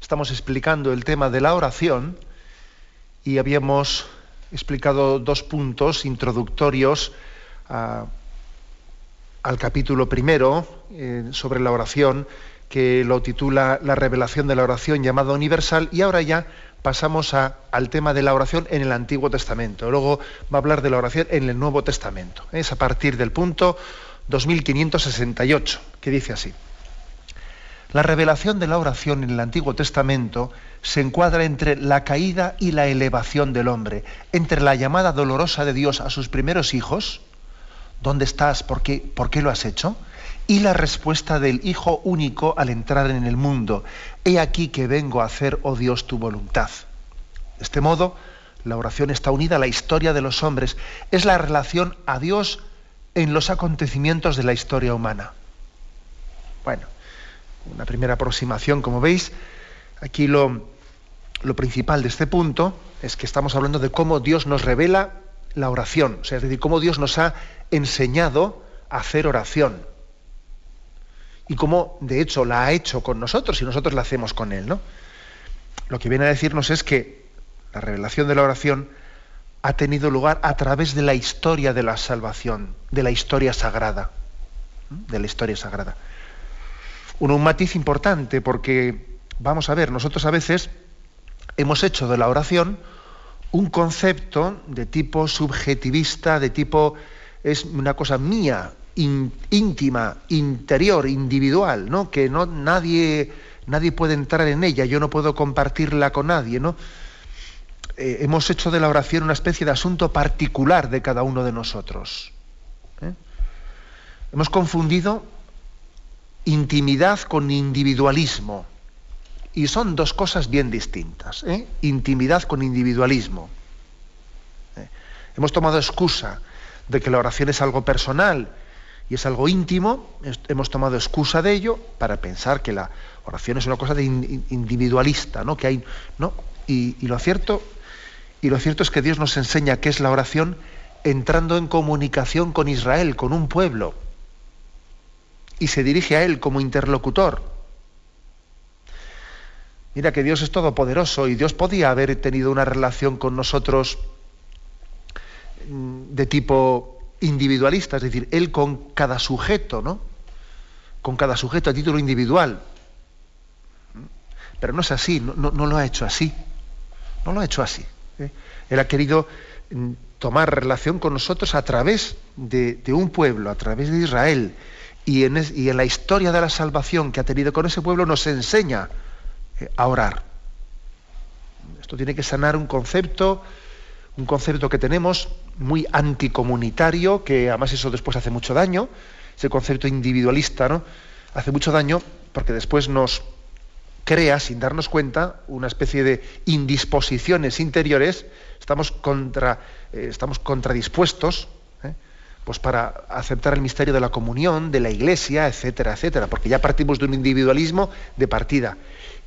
Estamos explicando el tema de la oración y habíamos explicado dos puntos introductorios a, al capítulo primero eh, sobre la oración, que lo titula La revelación de la oración llamada universal, y ahora ya pasamos al tema de la oración en el Antiguo Testamento. Luego va a hablar de la oración en el Nuevo Testamento. Es a partir del punto 2568, que dice así. La revelación de la oración en el Antiguo Testamento se encuadra entre la caída y la elevación del hombre, entre la llamada dolorosa de Dios a sus primeros hijos, ¿dónde estás? ¿Por qué, ¿Por qué lo has hecho? Y la respuesta del Hijo único al entrar en el mundo, he aquí que vengo a hacer, oh Dios, tu voluntad. De este modo, la oración está unida a la historia de los hombres, es la relación a Dios en los acontecimientos de la historia humana. Bueno, una primera aproximación, como veis, aquí lo, lo, principal de este punto es que estamos hablando de cómo Dios nos revela la oración, o sea, es decir, cómo Dios nos ha enseñado a hacer oración. Y cómo, de hecho, la ha hecho con nosotros y nosotros la hacemos con Él. ¿no? Lo que viene a decirnos es que la revelación de la oración ha tenido lugar a través de la historia de la salvación, de la historia sagrada. De la historia sagrada un, matiz importante porque, vamos a ver, nosotros a veces hemos hecho de la oración un concepto de tipo subjetivista, de tipo, es una cosa mía, íntima, interior, individual, ¿no? que no, nadie, nadie puede entrar en ella, yo no puedo compartirla con nadie. ¿no? Eh, hemos hecho de la oración una especie de asunto particular de cada uno de nosotros. ¿eh? Hemos confundido intimidad con individualismo. Y son dos cosas bien distintas. ¿eh? Intimidad con individualismo. ¿Eh? Hemos tomado excusa de que la oración es algo personal y es algo íntimo, hemos tomado excusa de ello para pensar que la oración es una cosa de individualista, ¿no? Que hay, ¿no? Y, lo cierto, y lo cierto es que Dios nos enseña qué es la oración entrando en comunicación con Israel, con un pueblo y se dirige a Él como interlocutor. Mira que Dios es todopoderoso y Dios podía haber tenido una relación con nosotros mm, de tipo individualista, es decir, Él con cada sujeto, ¿no? Con cada sujeto a título individual. Pero no es así, no, lo ha hecho así. No lo ha hecho así. ¿eh? Él ha querido mm, tomar relación con nosotros a través de, de un pueblo, a través de Israel y en, la historia de la salvación que ha tenido con ese pueblo nos enseña eh, a orar. Esto tiene que sanar un concepto, un concepto que tenemos muy anticomunitario, que además eso después hace mucho daño, ese concepto individualista, ¿no? Hace mucho daño porque después nos crea, sin darnos cuenta, una especie de indisposiciones interiores, estamos, contra, eh, estamos contradispuestos pues para aceptar el misterio de la comunión, de la iglesia, etcétera, etcétera, porque ya partimos de un individualismo de partida.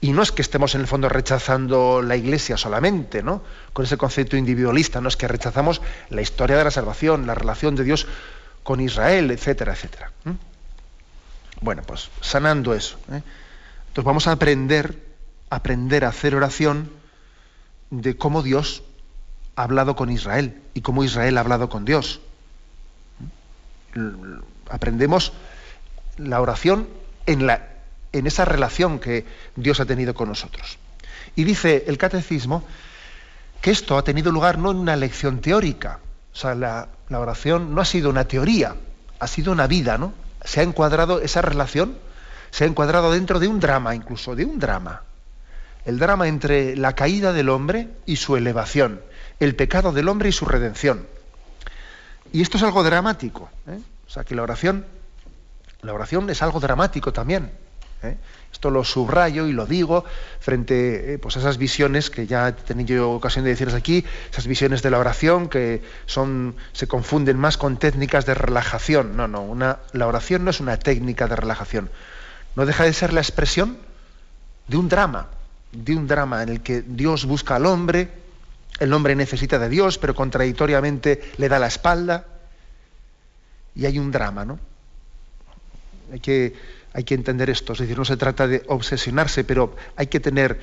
Y no es que estemos en el fondo rechazando la iglesia solamente, ¿no? Con ese concepto individualista, no es que rechazamos la historia de la salvación, la relación de Dios con Israel, etcétera, etcétera. Bueno, pues sanando eso. ¿eh? Entonces vamos a aprender, aprender a hacer oración de cómo Dios ha hablado con Israel y cómo Israel ha hablado con Dios aprendemos la oración en, la, en esa relación que Dios ha tenido con nosotros. Y dice el catecismo que esto ha tenido lugar no en una lección teórica, o sea, la, la oración no ha sido una teoría, ha sido una vida, ¿no? Se ha encuadrado esa relación, se ha encuadrado dentro de un drama, incluso de un drama. El drama entre la caída del hombre y su elevación, el pecado del hombre y su redención. Y esto es algo dramático. ¿eh? O sea, que la oración, la oración es algo dramático también. ¿eh? Esto lo subrayo y lo digo frente eh, pues, a esas visiones que ya he tenido ocasión de decirles aquí, esas visiones de la oración que son, se confunden más con técnicas de relajación. No, no, una, la oración no es una técnica de relajación. No deja de ser la expresión de un drama, de un drama en el que Dios busca al hombre, el hombre necesita de Dios, pero contradictoriamente le da la espalda, y hay un drama, ¿no? Hay que hay que entender esto, es decir, no se trata de obsesionarse, pero hay que tener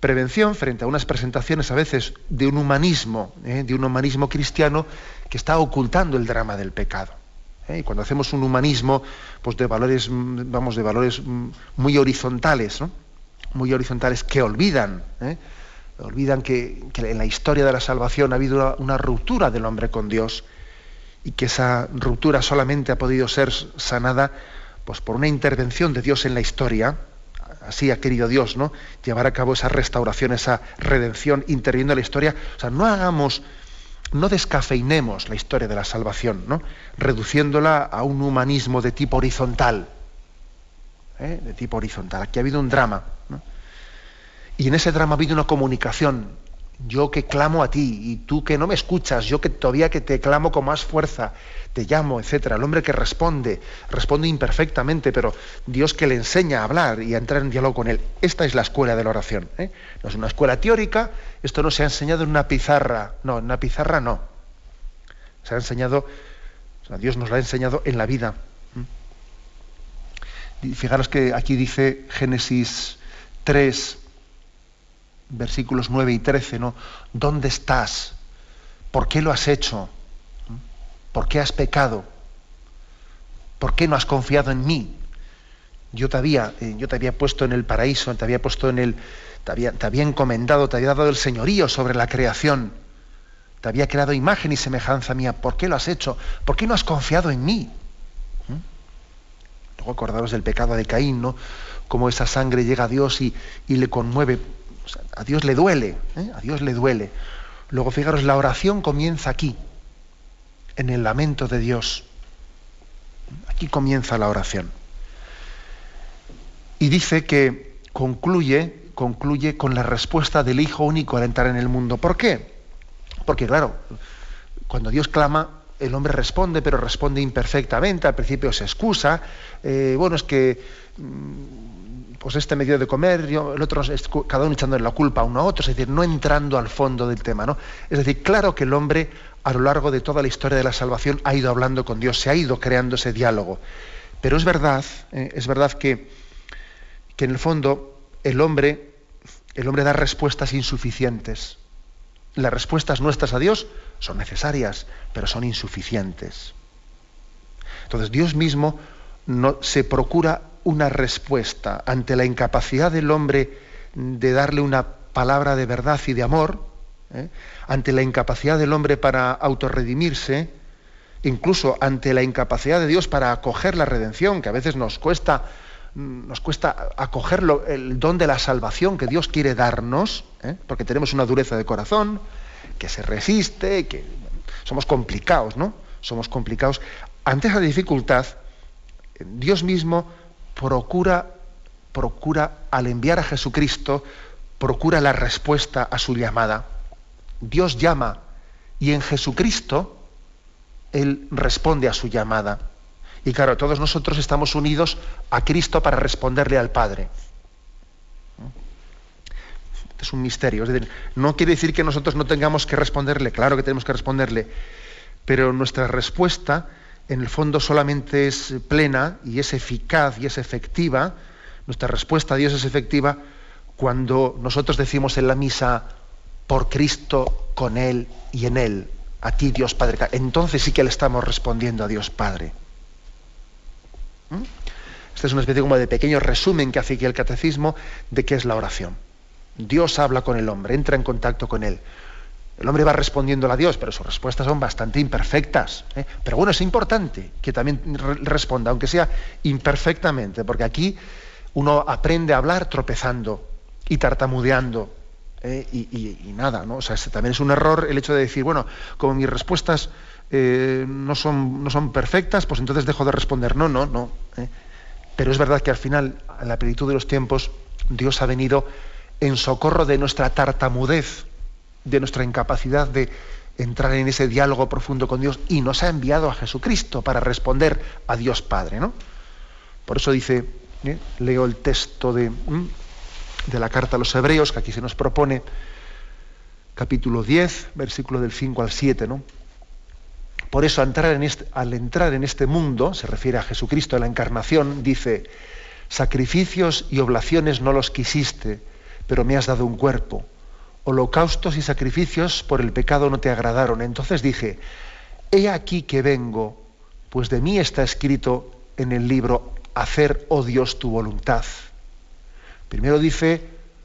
prevención frente a unas presentaciones a veces de un humanismo, ¿eh? de un humanismo cristiano que está ocultando el drama del pecado. ¿eh? Y cuando hacemos un humanismo, pues de valores, vamos, de valores muy horizontales, ¿no? muy horizontales que olvidan, ¿eh? Olvidan que, en la historia de la salvación ha habido una ruptura del hombre con Dios y que esa ruptura solamente ha podido ser sanada pues por una intervención de Dios en la historia, así ha querido Dios, ¿no? Llevar a cabo esa restauración, esa redención, interviniendo en la historia. O sea, no hagamos, no descafeinemos la historia de la salvación, ¿no? Reduciéndola a un humanismo de tipo horizontal. ¿eh? De tipo horizontal. Aquí ha habido un drama. Y en ese drama ha habido una comunicación yo que clamo a ti y tú que no me escuchas, yo que todavía que te clamo con más fuerza, te llamo, etcétera. El hombre que responde, responde imperfectamente, pero Dios que le enseña a hablar y a entrar en diálogo con él. Esta es la escuela de la oración. ¿eh? No es una escuela teórica, esto no se ha enseñado en una pizarra, no, en una pizarra no. Se ha enseñado, Dios nos lo ha enseñado en la vida. Fijaros que aquí dice Génesis 3, versículos 9 y 13, ¿no? ¿Dónde estás? ¿Por qué lo has hecho? ¿Por qué has pecado? ¿Por qué no has confiado en mí? Yo te había, eh, yo te había puesto en el paraíso, te había puesto en el, te había, te había encomendado, te había dado el señorío sobre la creación, te había creado imagen y semejanza mía. ¿Por qué lo has hecho? ¿Por qué no has confiado en mí? ¿Mm? Luego acordaros del pecado de Caín, ¿no? Cómo esa sangre llega a Dios y, y le conmueve a Dios le duele, ¿eh? a Dios le duele. Luego, fijaros, la oración comienza aquí, en el lamento de Dios. Aquí comienza la oración. Y dice que concluye, concluye con la respuesta del Hijo único al entrar en el mundo. ¿Por qué? Porque, claro, cuando Dios clama, el hombre responde, pero responde imperfectamente, al principio se excusa, eh, bueno, es que mm, pues este medio de comer, el otro, cada uno echándole la culpa a uno a otro, es decir, no entrando al fondo del tema. ¿no? Es decir, claro que el hombre a lo largo de toda la historia de la salvación ha ido hablando con Dios, se ha ido creando ese diálogo. Pero es verdad, eh, es verdad que, que en el fondo el hombre, el hombre da respuestas insuficientes. Las respuestas nuestras a Dios son necesarias, pero son insuficientes. Entonces Dios mismo no, se procura una respuesta ante la incapacidad del hombre de darle una palabra de verdad y de amor, ¿eh? ante la incapacidad del hombre para autorredimirse, incluso ante la incapacidad de Dios para acoger la redención, que a veces nos cuesta, nos cuesta acoger el don de la salvación que Dios quiere darnos, ¿eh? porque tenemos una dureza de corazón, que se resiste, que somos complicados, ¿no? Somos complicados. Ante esa dificultad, Dios mismo procura, procura al enviar a Jesucristo, procura la respuesta a su llamada. Dios llama y en Jesucristo Él responde a su llamada. Y claro, todos nosotros estamos unidos a Cristo para responderle al Padre. Es un misterio. Es decir, no quiere decir que nosotros no tengamos que responderle, claro que tenemos que responderle, pero nuestra respuesta en el fondo solamente es plena y es eficaz y es efectiva, nuestra respuesta a Dios es efectiva cuando nosotros decimos en la misa, por Cristo, con Él y en Él, a ti Dios Padre. Entonces sí que le estamos respondiendo a Dios Padre. ¿Mm? Esta es una especie como de pequeño resumen que hace aquí el catecismo de qué es la oración. Dios habla con el hombre, entra en contacto con él. El hombre va respondiendo a Dios, pero sus respuestas son bastante imperfectas. ¿eh? Pero bueno, es importante que también responda, aunque sea imperfectamente, porque aquí uno aprende a hablar tropezando y tartamudeando. ¿eh? Y, nada, ¿no? O sea, también es un error el hecho de decir, bueno, como mis respuestas eh, no, son, no son perfectas, pues entonces dejo de responder. No, no, no. Pero es verdad que al final, en la plenitud de los tiempos, Dios ha venido en socorro de nuestra tartamudez, de nuestra incapacidad de entrar en ese diálogo profundo con Dios y nos ha enviado a Jesucristo para responder a Dios Padre. ¿no? Por eso dice, ¿eh? leo el texto de, de la carta a los hebreos, que aquí se nos propone, capítulo 10, versículo del 5 al 7, ¿no? Por eso entrar, en este, al entrar en este mundo, se refiere a Jesucristo en la encarnación, dice, sacrificios y oblaciones no los quisiste, pero me has dado un cuerpo. Holocaustos y sacrificios por el pecado no te agradaron. Entonces dije, he aquí que vengo, pues de mí está escrito en el libro, hacer, oh Dios, tu voluntad. Primero dice,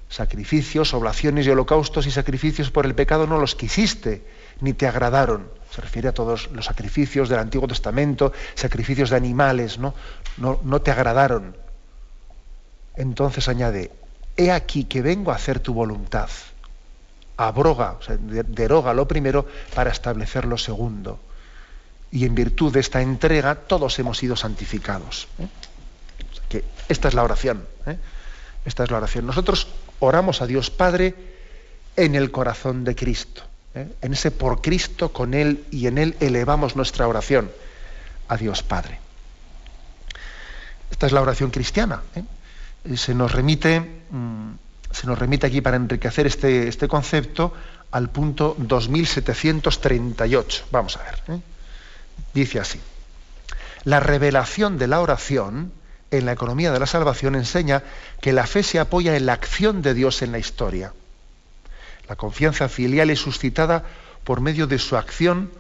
sacrificios, oblaciones y holocaustos y sacrificios por el pecado no los quisiste, ni te agradaron. Se refiere a todos los sacrificios del Antiguo Testamento, sacrificios de animales, ¿no? No, no te agradaron. Entonces añade, he aquí que vengo a hacer tu voluntad. Abroga, deroga lo primero para establecer lo segundo. Y en virtud de esta entrega todos hemos sido santificados. ¿eh? que esta es la oración. ¿eh? Esta es la oración. Nosotros oramos a Dios Padre en el corazón de Cristo. ¿eh? En ese por Cristo, con Él y en Él elevamos nuestra oración a Dios Padre. Esta es la oración cristiana. Se nos remite, mm, se nos remite aquí para enriquecer este, este concepto al punto 2738. Vamos a ver. Dice así. La revelación de la oración en la economía de la salvación enseña que la fe se apoya en la acción de Dios en la historia. La confianza filial es suscitada por medio de su acción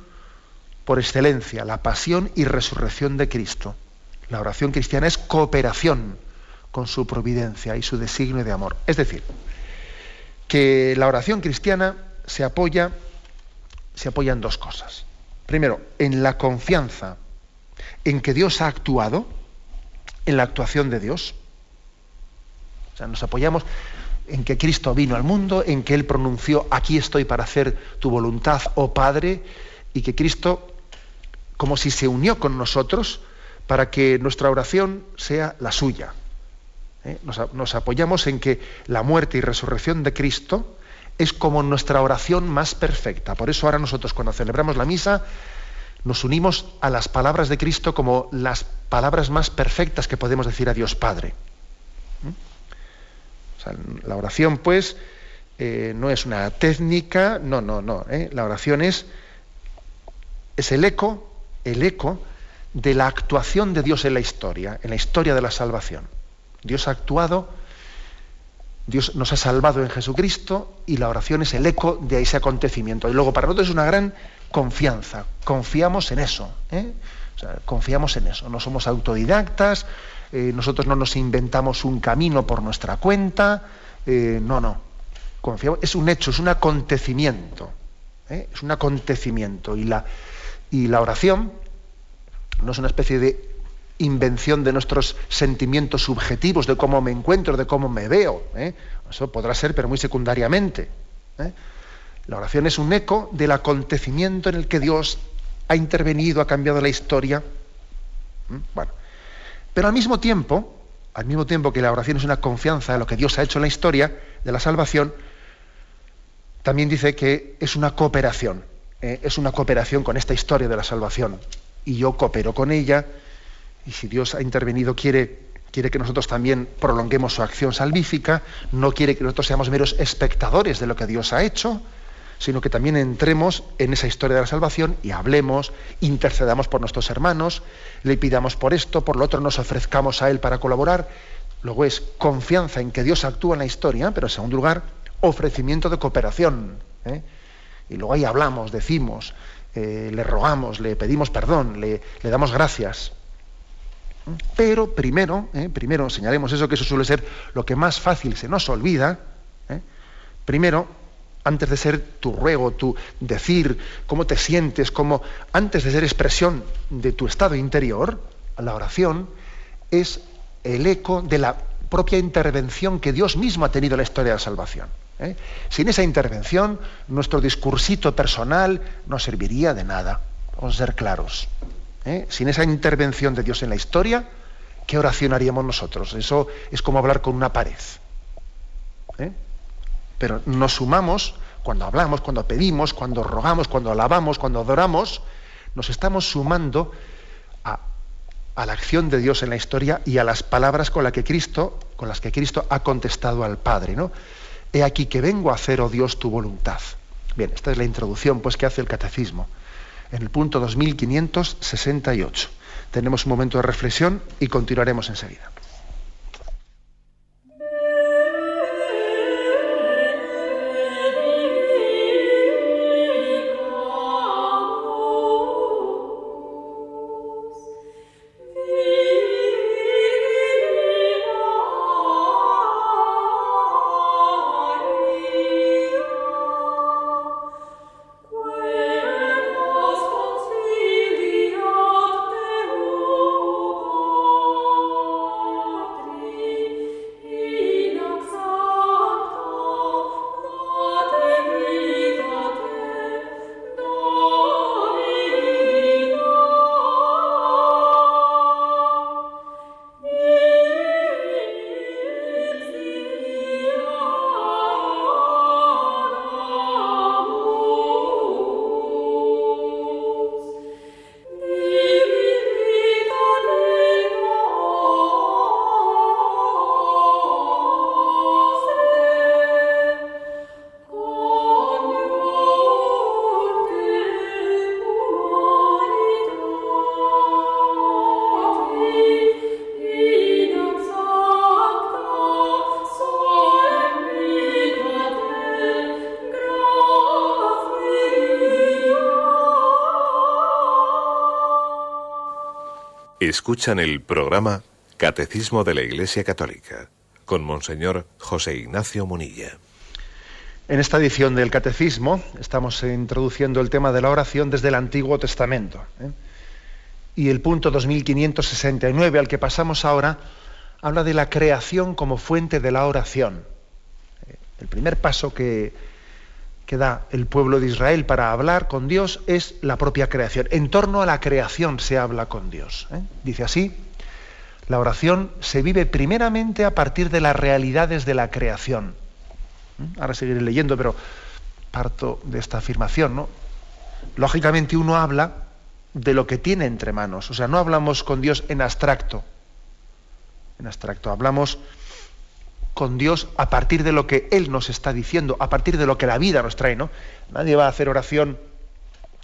por excelencia, la pasión y resurrección de Cristo. La oración cristiana es cooperación con su providencia y su designio de amor. Es decir, que la oración cristiana se apoya, se apoya en dos cosas. Primero, en la confianza en que Dios ha actuado, en la actuación de Dios. O sea, nos apoyamos en que Cristo vino al mundo, en que Él pronunció, aquí estoy para hacer tu voluntad, oh Padre, y que Cristo, como si se unió con nosotros, para que nuestra oración sea la suya. ¿Eh? Nos, apoyamos en que la muerte y resurrección de Cristo es como nuestra oración más perfecta. Por eso ahora nosotros cuando celebramos la misa, nos unimos a las palabras de Cristo como las palabras más perfectas que podemos decir a Dios Padre. ¿Mm? la oración, pues, eh, no es una técnica, no, no, no. ¿eh? La oración es, es el eco, el eco de la actuación de Dios en la historia, en la historia de la salvación. Dios ha actuado, Dios nos ha salvado en Jesucristo y la oración es el eco de ese acontecimiento. Y luego para nosotros es una gran confianza, confiamos en eso, ¿eh? confiamos en eso, no somos autodidactas, eh, nosotros no nos inventamos un camino por nuestra cuenta, eh, no, no, confiamos, es un hecho, es un acontecimiento, es un acontecimiento. Y la, y la oración no es una especie de invención de nuestros sentimientos subjetivos, de cómo me encuentro, de cómo me veo. Eso podrá ser, pero muy secundariamente. La oración es un eco del acontecimiento en el que Dios ha intervenido, ha cambiado la historia. ¿Mm? Bueno, pero al mismo tiempo, al mismo tiempo que la oración es una confianza en lo que Dios ha hecho en la historia de la salvación, también dice que es una cooperación, ¿eh? es una cooperación con esta historia de la salvación. Y yo coopero con ella, y si Dios ha intervenido, quiere, quiere que nosotros también prolonguemos su acción salvífica, no quiere que nosotros seamos meros espectadores de lo que Dios ha hecho, sino que también entremos en esa historia de la salvación y hablemos, intercedamos por nuestros hermanos, le pidamos por esto, por lo otro nos ofrezcamos a Él para colaborar. Luego es confianza en que Dios actúa en la historia, pero en segundo lugar, ofrecimiento de cooperación. ¿eh? Y luego ahí hablamos, decimos, eh, le rogamos, le pedimos perdón, le, damos gracias. Pero primero, ¿eh? primero señalemos eso, que eso suele ser lo que más fácil se nos olvida. Primero, antes de ser tu ruego, tu decir, cómo te sientes, cómo, antes de ser expresión de tu estado interior, la oración es el eco de la propia intervención que Dios mismo ha tenido en la historia de la salvación. ¿eh? Sin esa intervención, nuestro discursito personal no serviría de nada. Vamos a ser claros. ¿Eh? Sin esa intervención de Dios en la historia, ¿qué oración haríamos nosotros? Eso es como hablar con una pared. ¿eh? Pero nos sumamos cuando hablamos, cuando pedimos, cuando rogamos, cuando alabamos, cuando adoramos, nos estamos sumando a, la acción de Dios en la historia y a las palabras con, que Cristo, con las que Cristo ha contestado al Padre. ¿no? He aquí que vengo a hacer, oh Dios, tu voluntad. Bien, esta es la introducción pues, que hace el catecismo. En el punto 2568. Tenemos un momento de reflexión y continuaremos enseguida. Escuchan el programa Catecismo de la Iglesia Católica con Monseñor José Ignacio Munilla. En esta edición del Catecismo estamos introduciendo el tema de la oración desde el Antiguo Testamento. ¿eh? Y el punto 2569 al que pasamos ahora habla de la creación como fuente de la oración. El primer paso que, que da el pueblo de Israel para hablar con Dios es la propia creación. En torno a la creación se habla con Dios. ¿eh? Dice así, la oración se vive primeramente a partir de las realidades de la creación. ¿Mm? Ahora seguiré leyendo, pero parto de esta afirmación. ¿no? Lógicamente uno habla de lo que tiene entre manos. O sea, no hablamos con Dios en abstracto. En abstracto, hablamos con Dios a partir de lo que Él nos está diciendo, a partir de lo que la vida nos trae, ¿no? Nadie va a hacer oración,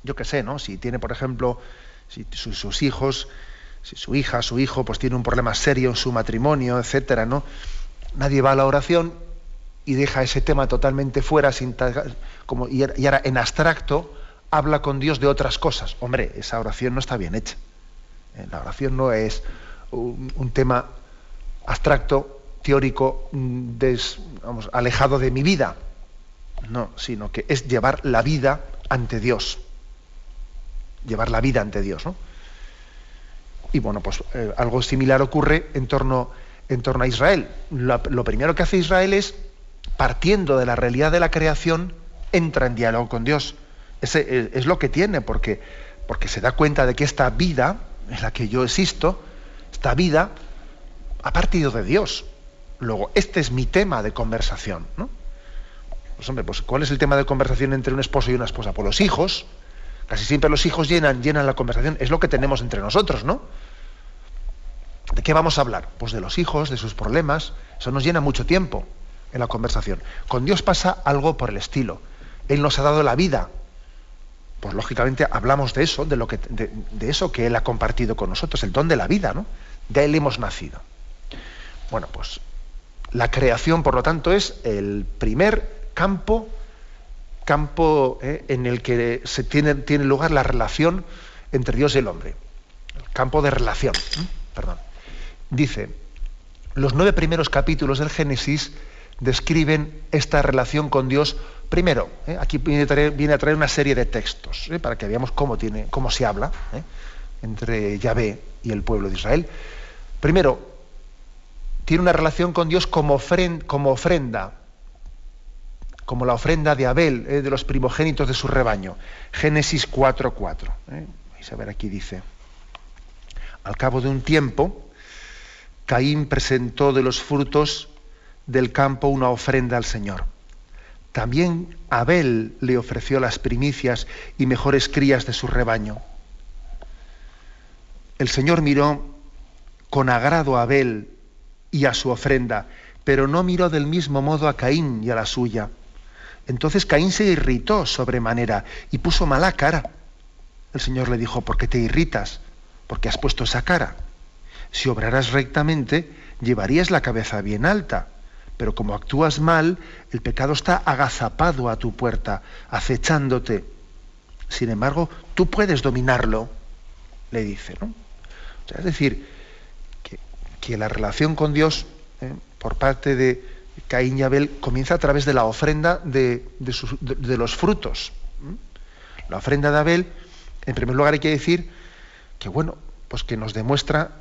yo qué sé, ¿no? Si tiene, por ejemplo, si sus, hijos, si su hija, su hijo, pues tiene un problema serio en su matrimonio, etcétera, ¿no? Nadie va a la oración y deja ese tema totalmente fuera, sin como, y ahora en abstracto habla con Dios de otras cosas. Hombre, esa oración no está bien hecha. ¿eh? La oración no es un tema abstracto teórico mm, alejado de mi vida, no, sino que es llevar la vida ante Dios, llevar la vida ante Dios. ¿no? Y bueno, pues eh, algo similar ocurre en torno, a Israel. Lo, primero que hace Israel es, partiendo de la realidad de la creación, entra en diálogo con Dios. Eh, es, lo que tiene, porque, porque se da cuenta de que esta vida en la que yo existo, esta vida, ha partido de Dios. Luego, este es mi tema de conversación, ¿no? Pues hombre, pues ¿cuál es el tema de conversación entre un esposo y una esposa? Pues los hijos. Casi siempre los hijos llenan, llenan la conversación. Es lo que tenemos entre nosotros, ¿no? ¿De qué vamos a hablar? Pues de los hijos, de sus problemas. Eso nos llena mucho tiempo en la conversación. Con Dios pasa algo por el estilo. Él nos ha dado la vida. Pues lógicamente hablamos de eso, de, lo que, de, de eso que Él ha compartido con nosotros, el don de la vida, ¿no? De Él hemos nacido. Bueno, pues la creación, por lo tanto, es el primer campo, campo eh, en el que se tiene, tiene, lugar la relación entre Dios y el hombre. El campo de relación. Perdón. Dice, los nueve primeros capítulos del Génesis describen esta relación con Dios. Primero, eh, aquí viene a, traer, una serie de textos eh, para que veamos cómo, tiene, cómo se habla entre Yahvé y el pueblo de Israel. Primero, tiene una relación con Dios como, ofrenda, como la ofrenda de Abel, eh, de los primogénitos de su rebaño. Génesis 4.4. Eh. Vais a ver aquí dice, al cabo de un tiempo, Caín presentó de los frutos del campo una ofrenda al Señor. También Abel le ofreció las primicias y mejores crías de su rebaño. El Señor miró con agrado a Abel y a su ofrenda, pero no miró del mismo modo a Caín y a la suya. Entonces Caín se irritó sobremanera y puso mala cara. El Señor le dijo, ¿por qué te irritas? Porque has puesto esa cara. Si obraras rectamente, llevarías la cabeza bien alta. Pero como actúas mal, el pecado está agazapado a tu puerta, acechándote. Sin embargo, tú puedes dominarlo, le dice. ¿no? es decir, que, la relación con Dios ¿eh? por parte de Caín y Abel comienza a través de la ofrenda de, los frutos. La ofrenda de Abel, en primer lugar, hay que decir que, bueno, pues que nos demuestra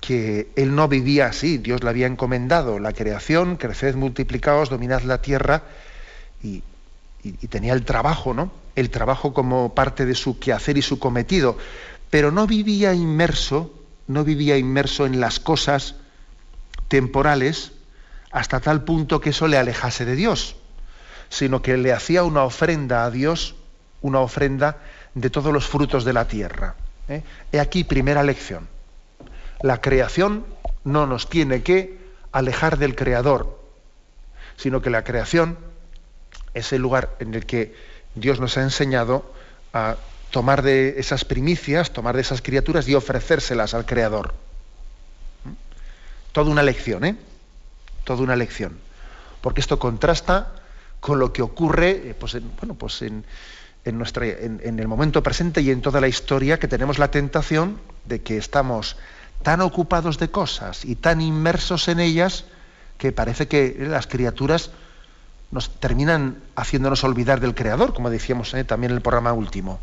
que él no vivía así, Dios le había encomendado la creación, creced, multiplicaos, dominad la tierra, y, tenía el trabajo, ¿no? El trabajo como parte de su quehacer y su cometido, pero no vivía inmerso, no vivía inmerso en las cosas temporales hasta tal punto que eso le alejase de Dios, sino que le hacía una ofrenda a Dios, una ofrenda de todos los frutos de la tierra. ¿eh? He aquí primera lección la creación no nos tiene que alejar del Creador, sino que la creación es el lugar en el que Dios nos ha enseñado a tomar de esas primicias, tomar de esas criaturas y ofrecérselas al Creador. ¿Mm? Toda una lección, ¿eh? Toda una lección. Porque esto contrasta con lo que ocurre eh, pues en, bueno, pues en, nuestra, en el momento presente y en toda la historia, que tenemos la tentación de que estamos tan ocupados de cosas y tan inmersos en ellas que parece que las criaturas nos terminan haciéndonos olvidar del Creador, como decíamos eh, también en el programa último.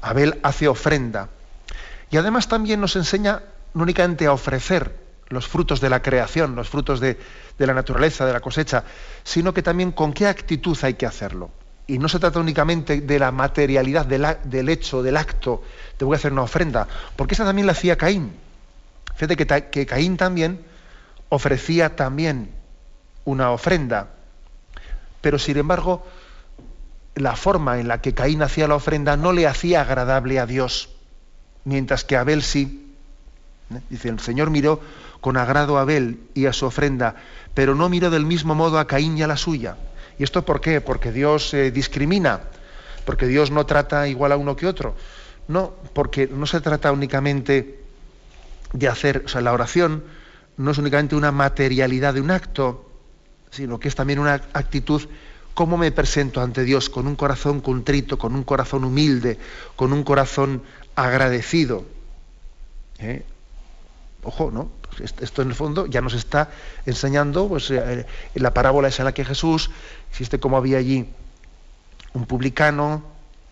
Abel hace ofrenda. Y además también nos enseña no únicamente a ofrecer los frutos de la creación, los frutos de, la naturaleza, de la cosecha, sino que también con qué actitud hay que hacerlo. Y no se trata únicamente de la materialidad del, hecho, del acto, te voy a hacer una ofrenda, porque esa también la hacía Caín. Fíjate que Caín también ofrecía también una ofrenda, pero sin embargo la forma en la que Caín hacía la ofrenda no le hacía agradable a Dios, mientras que Abel sí. ¿Eh? Dice, el Señor miró con agrado a Abel y a su ofrenda, pero no miró del mismo modo a Caín y a la suya. ¿Y esto por qué? Porque Dios eh, discrimina, porque Dios no trata igual a uno que otro. No, porque no se trata únicamente de hacer, o sea, la oración no es únicamente una materialidad de un acto, sino que es también una actitud, cómo me presento ante Dios con un corazón contrito, con un corazón humilde, con un corazón agradecido. ¿Eh? Ojo, ¿no? Pues esto en el fondo ya nos está enseñando, pues eh, la parábola es en la que Jesús existe como había allí un publicano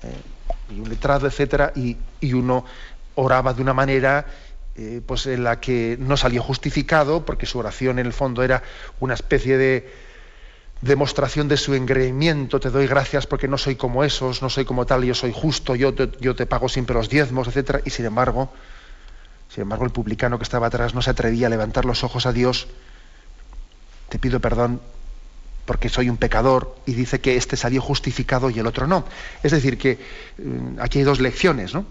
eh, y un letrado, etcétera, y, uno oraba de una manera eh, pues en la que no salió justificado, porque su oración en el fondo era una especie de demostración de su engreimiento, te doy gracias porque no soy como esos, no soy como tal, yo soy justo, yo te, yo te pago siempre los diezmos, etcétera, y sin embargo, sin embargo el publicano que estaba atrás no se atrevía a levantar los ojos a Dios, te pido perdón porque soy un pecador y dice que este salió justificado y el otro no. Es decir, que mm, aquí hay dos lecciones, ¿no?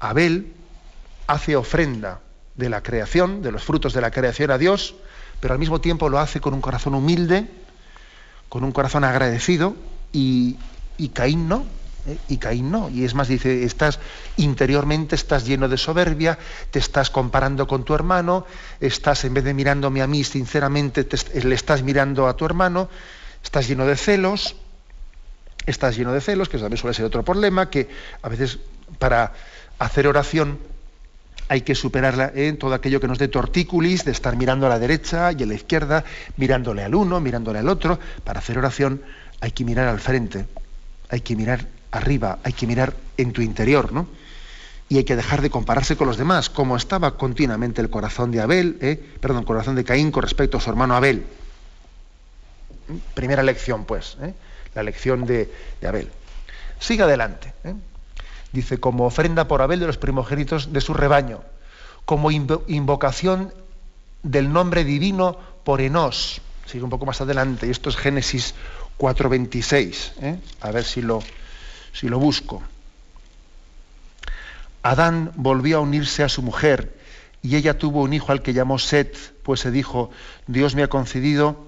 Abel hace ofrenda de la creación, de los frutos de la creación a Dios, pero al mismo tiempo lo hace con un corazón humilde, con un corazón agradecido, y, y Caín no. ¿eh? Y Caín no. Y es más, dice, estás interiormente, estás lleno de soberbia, te estás comparando con tu hermano, estás, en vez de mirándome a mí, sinceramente, le estás mirando a tu hermano, estás lleno de celos, estás lleno de celos, que también suele ser otro problema, que a veces para hacer oración hay que superar en todo aquello que nos dé tortículis, de estar mirando a la derecha y a la izquierda, mirándole al uno, mirándole al otro. Para hacer oración hay que mirar al frente, hay que mirar arriba, hay que mirar en tu interior, ¿no? Y hay que dejar de compararse con los demás, como estaba continuamente el corazón de Abel, ¿eh? perdón, corazón de Caín con respecto a su hermano Abel. Primera lección, pues, ¿eh? la lección de, Abel. Sigue adelante. ¿eh? Dice, como ofrenda por Abel de los primogénitos de su rebaño, como invocación del nombre divino por Enos. Sigue un poco más adelante, y esto es Génesis 4.26. ¿eh? A ver si lo, busco. Adán volvió a unirse a su mujer y ella tuvo un hijo al que llamó Set, pues se dijo, Dios me ha concedido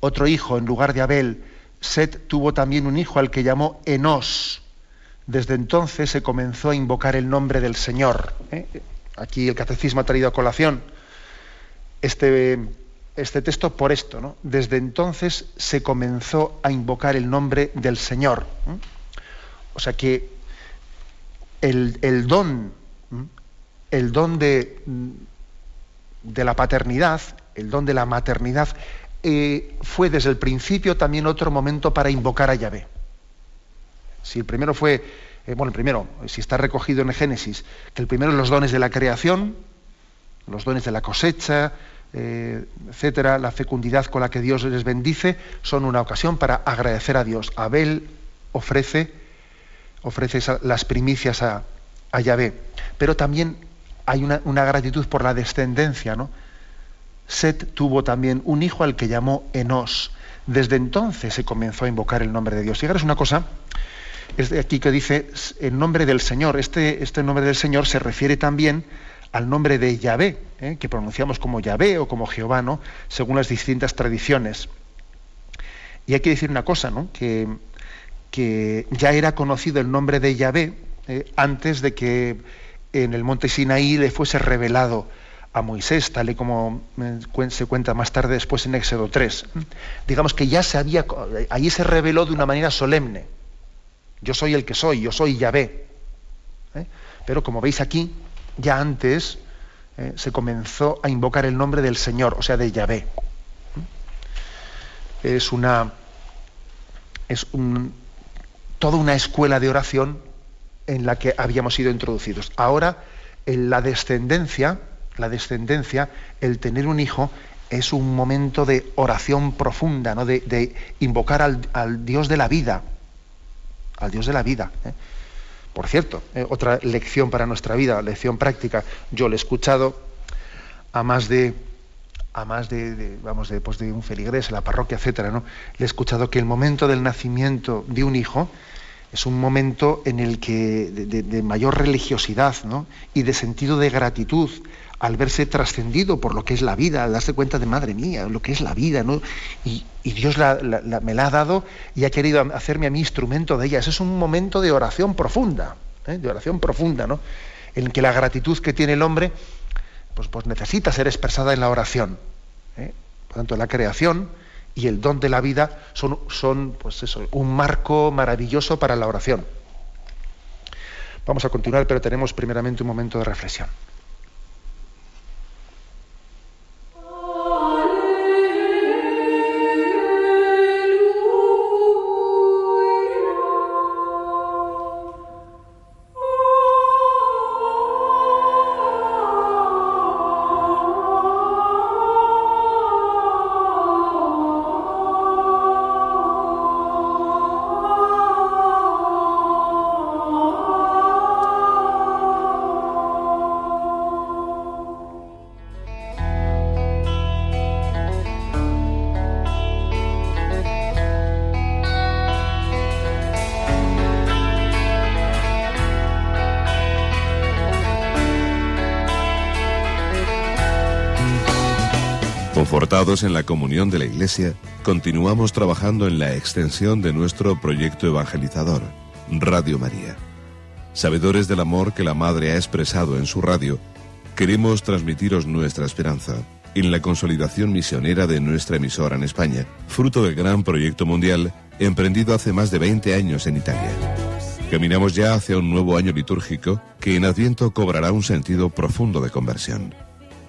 otro hijo en lugar de Abel. Set tuvo también un hijo al que llamó Enos. Desde entonces se comenzó a invocar el nombre del Señor. ¿eh? Aquí el catecismo ha traído a colación este, este texto por esto. ¿no? Desde entonces se comenzó a invocar el nombre del Señor. O sea que el, don, el don de, de, la paternidad, el don de la maternidad, eh, fue desde el principio también otro momento para invocar a Yahvé. Si el primero fue, eh, bueno, el primero, si está recogido en Génesis, que el primero los dones de la creación, los dones de la cosecha, eh, etcétera, la fecundidad con la que Dios les bendice, son una ocasión para agradecer a Dios. Abel ofrece, ofrece las primicias a, a Yahvé, pero también hay una, gratitud por la descendencia, ¿no? Set tuvo también un hijo al que llamó Enos. Desde entonces se comenzó a invocar el nombre de Dios. Es una cosa, es de aquí que dice el nombre del Señor. Este, este nombre del Señor se refiere también al nombre de Yahvé, ¿eh? que pronunciamos como Yahvé o como Jehová, ¿no? según las distintas tradiciones. Y hay que decir una cosa, ¿no? que, ya era conocido el nombre de Yahvé eh, antes de que en el monte Sinaí le fuese revelado a Moisés, tal y como eh, se cuenta más tarde después en Éxodo 3. Digamos que ya se había, allí se reveló de una manera solemne. Yo soy el que soy, yo soy Yahvé. Pero como veis aquí, ya antes eh, se comenzó a invocar el nombre del Señor, o sea, de Yahvé. Es una. es un, toda una escuela de oración en la que habíamos sido introducidos. Ahora, en la descendencia, la descendencia, el tener un hijo, es un momento de oración profunda, ¿no? de, invocar al, Dios de la vida, al Dios de la vida. ¿eh? Por cierto, eh, otra lección para nuestra vida, lección práctica. Yo le he escuchado a más de a más de, vamos de, pues de un feligrés en la parroquia, etcétera, ¿no? Le he escuchado que el momento del nacimiento de un hijo es un momento en el que de, mayor religiosidad ¿no? y de sentido de gratitud al verse trascendido por lo que es la vida, al darse cuenta de madre mía, lo que es la vida, ¿no? y, Dios me la ha dado y ha querido hacerme a mí instrumento de ella. Ese es un momento de oración profunda, ¿eh? de oración profunda, ¿no? en que la gratitud que tiene el hombre pues, pues necesita ser expresada en la oración. ¿eh? Por tanto, la creación y el don de la vida son, pues un marco maravilloso para la oración. Vamos a continuar, pero tenemos primeramente un momento de reflexión. En la comunión de la Iglesia, continuamos trabajando en la extensión de nuestro proyecto evangelizador, Radio María. Sabedores del amor que la Madre ha expresado en su radio, queremos transmitiros nuestra esperanza en la consolidación misionera de nuestra emisora en España, fruto del gran proyecto mundial emprendido hace más de 20 años en Italia. Caminamos ya hacia un nuevo año litúrgico que en Adviento cobrará un sentido profundo de conversión.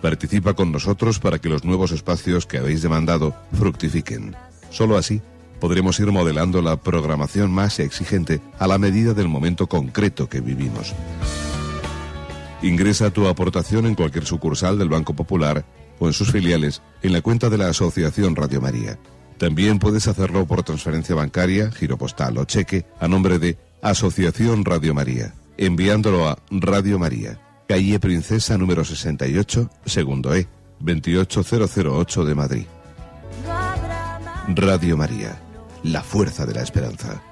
Participa con nosotros para que los nuevos espacios que habéis demandado fructifiquen. Solo así podremos ir modelando la programación más exigente a la medida del momento concreto que vivimos. Ingresa tu aportación en cualquier sucursal del Banco Popular o en sus filiales en la cuenta de la Asociación Radio María. También puedes hacerlo por transferencia bancaria, giro postal o cheque a nombre de Asociación Radio María, enviándolo a Radio María calle Princesa número 68, segundo E, 28008 de Madrid. Radio María, la fuerza de la esperanza.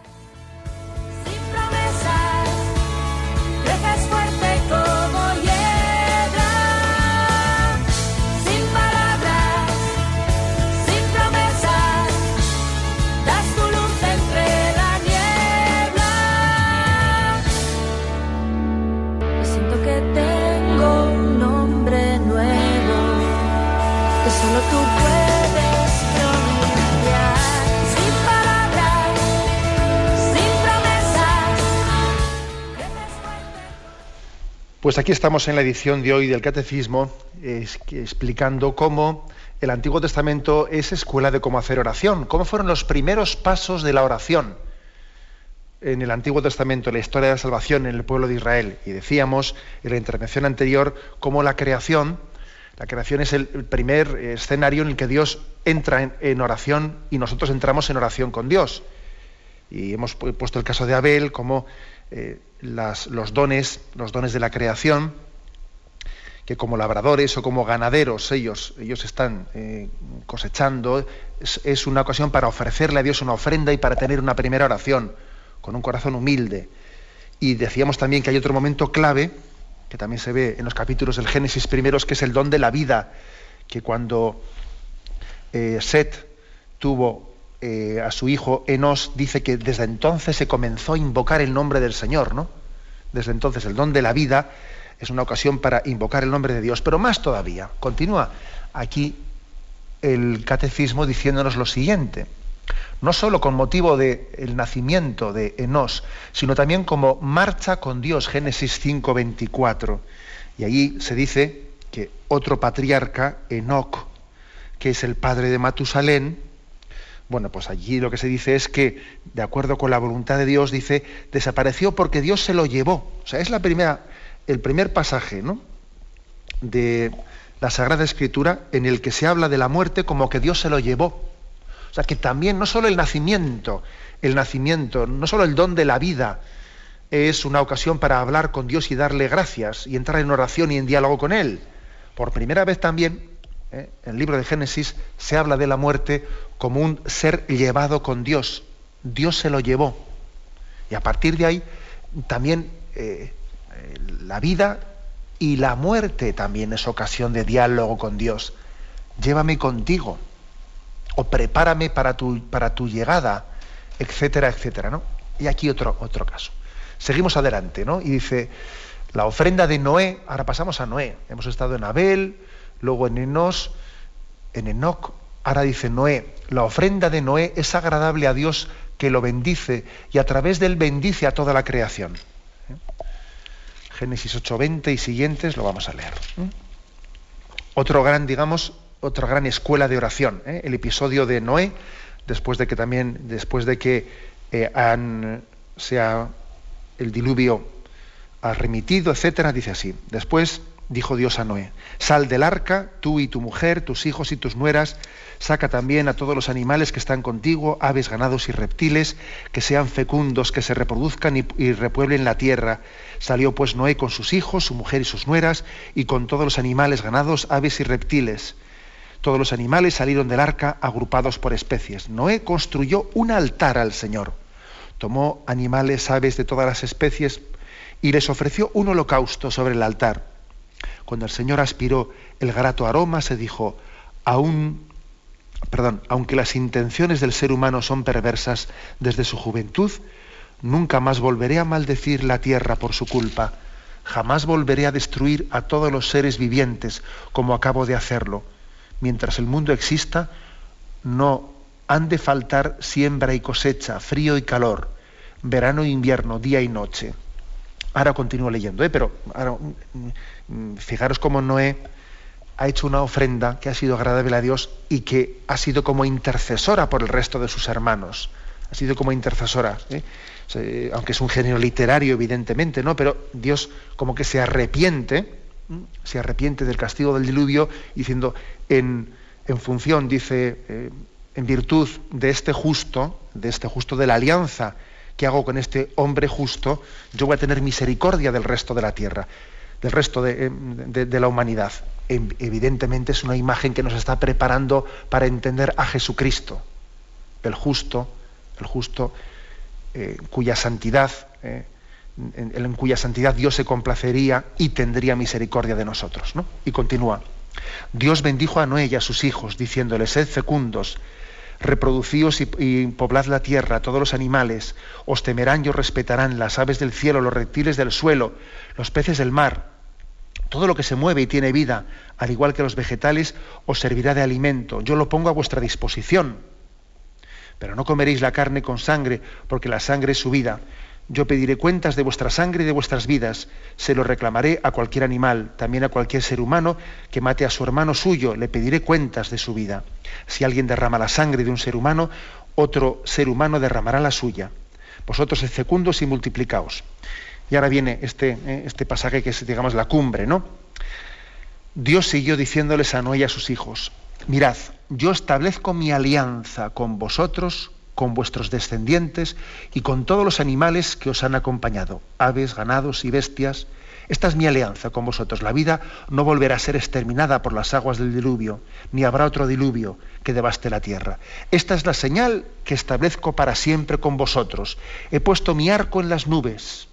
Pues aquí estamos en la edición de hoy del Catecismo explicando cómo el Antiguo Testamento es escuela de cómo hacer oración, cómo fueron los primeros pasos de la oración en el Antiguo Testamento, la historia de la salvación en el pueblo de Israel. Y decíamos en la intervención anterior cómo la creación, la creación es el primer escenario en el que Dios entra en, oración y nosotros entramos en oración con Dios. Y hemos puesto el caso de Abel como eh, los dones, los dones de la creación, que como labradores o como ganaderos ellos, ellos están eh, cosechando, es, una ocasión para ofrecerle a Dios una ofrenda y para tener una primera oración, con un corazón humilde. Y decíamos también que hay otro momento clave, que también se ve en los capítulos del Génesis primeros, que es el don de la vida, que cuando eh, Set tuvo eh, a su hijo Enos, dice que desde entonces se comenzó a invocar el nombre del Señor, ¿no? Desde entonces el don de la vida es una ocasión para invocar el nombre de Dios, pero más todavía, continúa aquí el catecismo diciéndonos lo siguiente, no solo con motivo del nacimiento de Enos, sino también como marcha con Dios, Génesis 5:24. Y ahí se dice que otro patriarca, Enoc, que es el padre de Matusalén, bueno, pues allí lo que se dice es que, de acuerdo con la voluntad de Dios, dice, desapareció porque Dios se lo llevó. O sea, es la primera, el primer pasaje ¿no? de la Sagrada Escritura en el que se habla de la muerte como que Dios se lo llevó. O sea, que también no solo el nacimiento, el nacimiento, no solo el don de la vida, es una ocasión para hablar con Dios y darle gracias y entrar en oración y en diálogo con Él. Por primera vez también ¿eh? el libro de Génesis se habla de la muerte como un ser llevado con Dios. Dios se lo llevó. Y a partir de ahí también eh, la vida y la muerte también es ocasión de diálogo con Dios. Llévame contigo o prepárame para tu, para tu llegada, etcétera, etcétera. ¿no? Y aquí otro, otro caso. Seguimos adelante, ¿no? Y dice, la ofrenda de Noé, ahora pasamos a Noé. Hemos estado en Abel, Luego en Enos, en Enoch, ahora dice Noé, la ofrenda de Noé es agradable a Dios que lo bendice y a través de él bendice a toda la creación. ¿Eh? Génesis 8:20 y siguientes lo vamos a leer. ¿eh? Otro gran, digamos, otra gran escuela de oración, ¿eh? el episodio de Noé, después de que también, después de que han, sea el diluvio ha remitido, etcétera, dice así. Después dijo Dios a Noé, sal del arca, tú y tu mujer, tus hijos y tus nueras, saca también a todos los animales que están contigo, aves, ganados y reptiles, que sean fecundos, que se reproduzcan y, repueblen la tierra. Salió pues Noé con sus hijos, su mujer y sus nueras, y con todos los animales, ganados, aves y reptiles. Todos los animales salieron del arca agrupados por especies. Noé construyó un altar al Señor. Tomó animales, aves de todas las especies y les ofreció un holocausto sobre el altar cuando el Señor aspiró el grato aroma, se dijo, aún, perdón, aunque las intenciones del ser humano son perversas desde su juventud, nunca más volveré a maldecir la tierra por su culpa, jamás volveré a destruir a todos los seres vivientes como acabo de hacerlo. Mientras el mundo exista, no han de faltar siembra y cosecha, frío y calor, verano e invierno, día y noche. Ahora continúo leyendo, ¿eh? pero ahora, mm, fijaros cómo Noé ha hecho una ofrenda que ha sido agradable a Dios y que ha sido como intercesora por el resto de sus hermanos. Ha sido como intercesora, ¿eh? aunque es un género literario, evidentemente, ¿no? Pero Dios como que se arrepiente, se arrepiente del castigo del diluvio, diciendo, en, en función, dice, eh, en virtud de este justo, de este justo de la alianza que hago con este hombre justo, yo voy a tener misericordia del resto de la tierra. del resto de, de la humanidad. Evidentemente es una imagen que nos está preparando para entender a Jesucristo, el justo, el justo eh, cuya santidad, eh, en, cuya santidad Dios se complacería y tendría misericordia de nosotros. ¿no? Y continúa. Dios bendijo a Noé y a sus hijos, diciéndoles, sed fecundos, reproducíos y, poblad la tierra, todos los animales, os temerán y os respetarán, las aves del cielo, los reptiles del suelo, los peces del mar, todo lo que se mueve y tiene vida, al igual que los vegetales, os servirá de alimento. Yo lo pongo a vuestra disposición pero no comeréis la carne con sangre, porque la sangre es su vida. Yo pediré cuentas de vuestra sangre y de vuestras vidas. Se lo reclamaré a cualquier animal, también a cualquier ser humano que mate a su hermano suyo. Le pediré cuentas de su vida. Si alguien derrama la sangre de un ser humano, otro ser humano derramará la suya. Vosotros sed fecundos y multiplicaos. Y ahora viene este, eh, este pasaje que es, digamos, la cumbre, ¿no? Dios siguió diciéndoles a Noé y a sus hijos, mirad, yo establezco mi alianza con vosotros, con vuestros descendientes y con todos los animales que os han acompañado, aves, ganados y bestias. Esta es mi alianza con vosotros. La vida no volverá a ser exterminada por las aguas del diluvio, ni habrá otro diluvio que devaste la tierra. Esta es la señal que establezco para siempre con vosotros. He puesto mi arco en las nubes,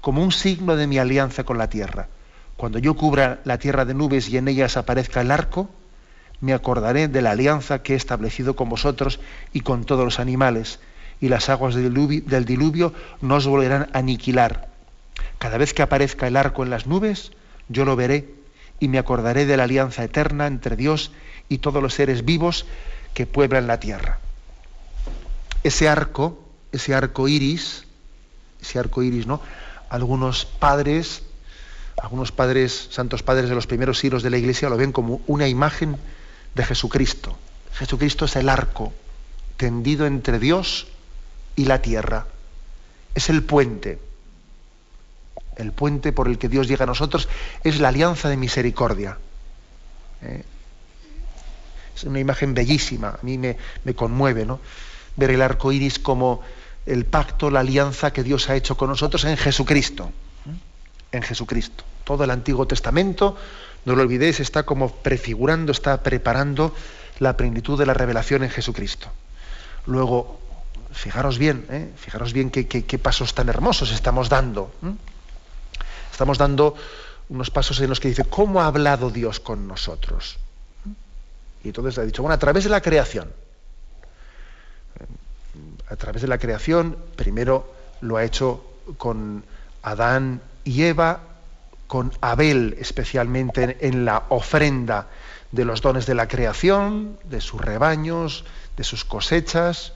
como un signo de mi alianza con la tierra. Cuando yo cubra la tierra de nubes y en ellas aparezca el arco, me acordaré de la alianza que he establecido con vosotros y con todos los animales, y las aguas del diluvio, no os volverán a aniquilar. Cada vez que aparezca el arco en las nubes, yo lo veré y me acordaré de la alianza eterna entre Dios y todos los seres vivos que pueblan la tierra. Ese arco, ese arco iris, ese arco iris, ¿no? Algunos padres, algunos padres, santos padres de los primeros siglos de la iglesia lo ven como una imagen de Jesucristo. Jesucristo es el arco tendido entre Dios y la tierra. Es el puente. El puente por el que Dios llega a nosotros es la alianza de misericordia. ¿Eh? Es una imagen bellísima, a mí me, conmueve, ¿no? Ver el arco iris como el pacto, la alianza que Dios ha hecho con nosotros en Jesucristo. ¿eh? En Jesucristo. Todo el Antiguo Testamento no lo olvidéis, está como prefigurando, está preparando la plenitud de la revelación en Jesucristo. Luego, fijaros bien, ¿eh? fijaros bien qué, pasos tan hermosos estamos dando. Estamos dando unos pasos en los que dice, ¿cómo ha hablado Dios con nosotros? Y entonces ha dicho, bueno, a través de la creación. A través de la creación, primero lo ha hecho con Adán y Eva con Abel especialmente en, la ofrenda de los dones de la creación, de sus rebaños, de sus cosechas.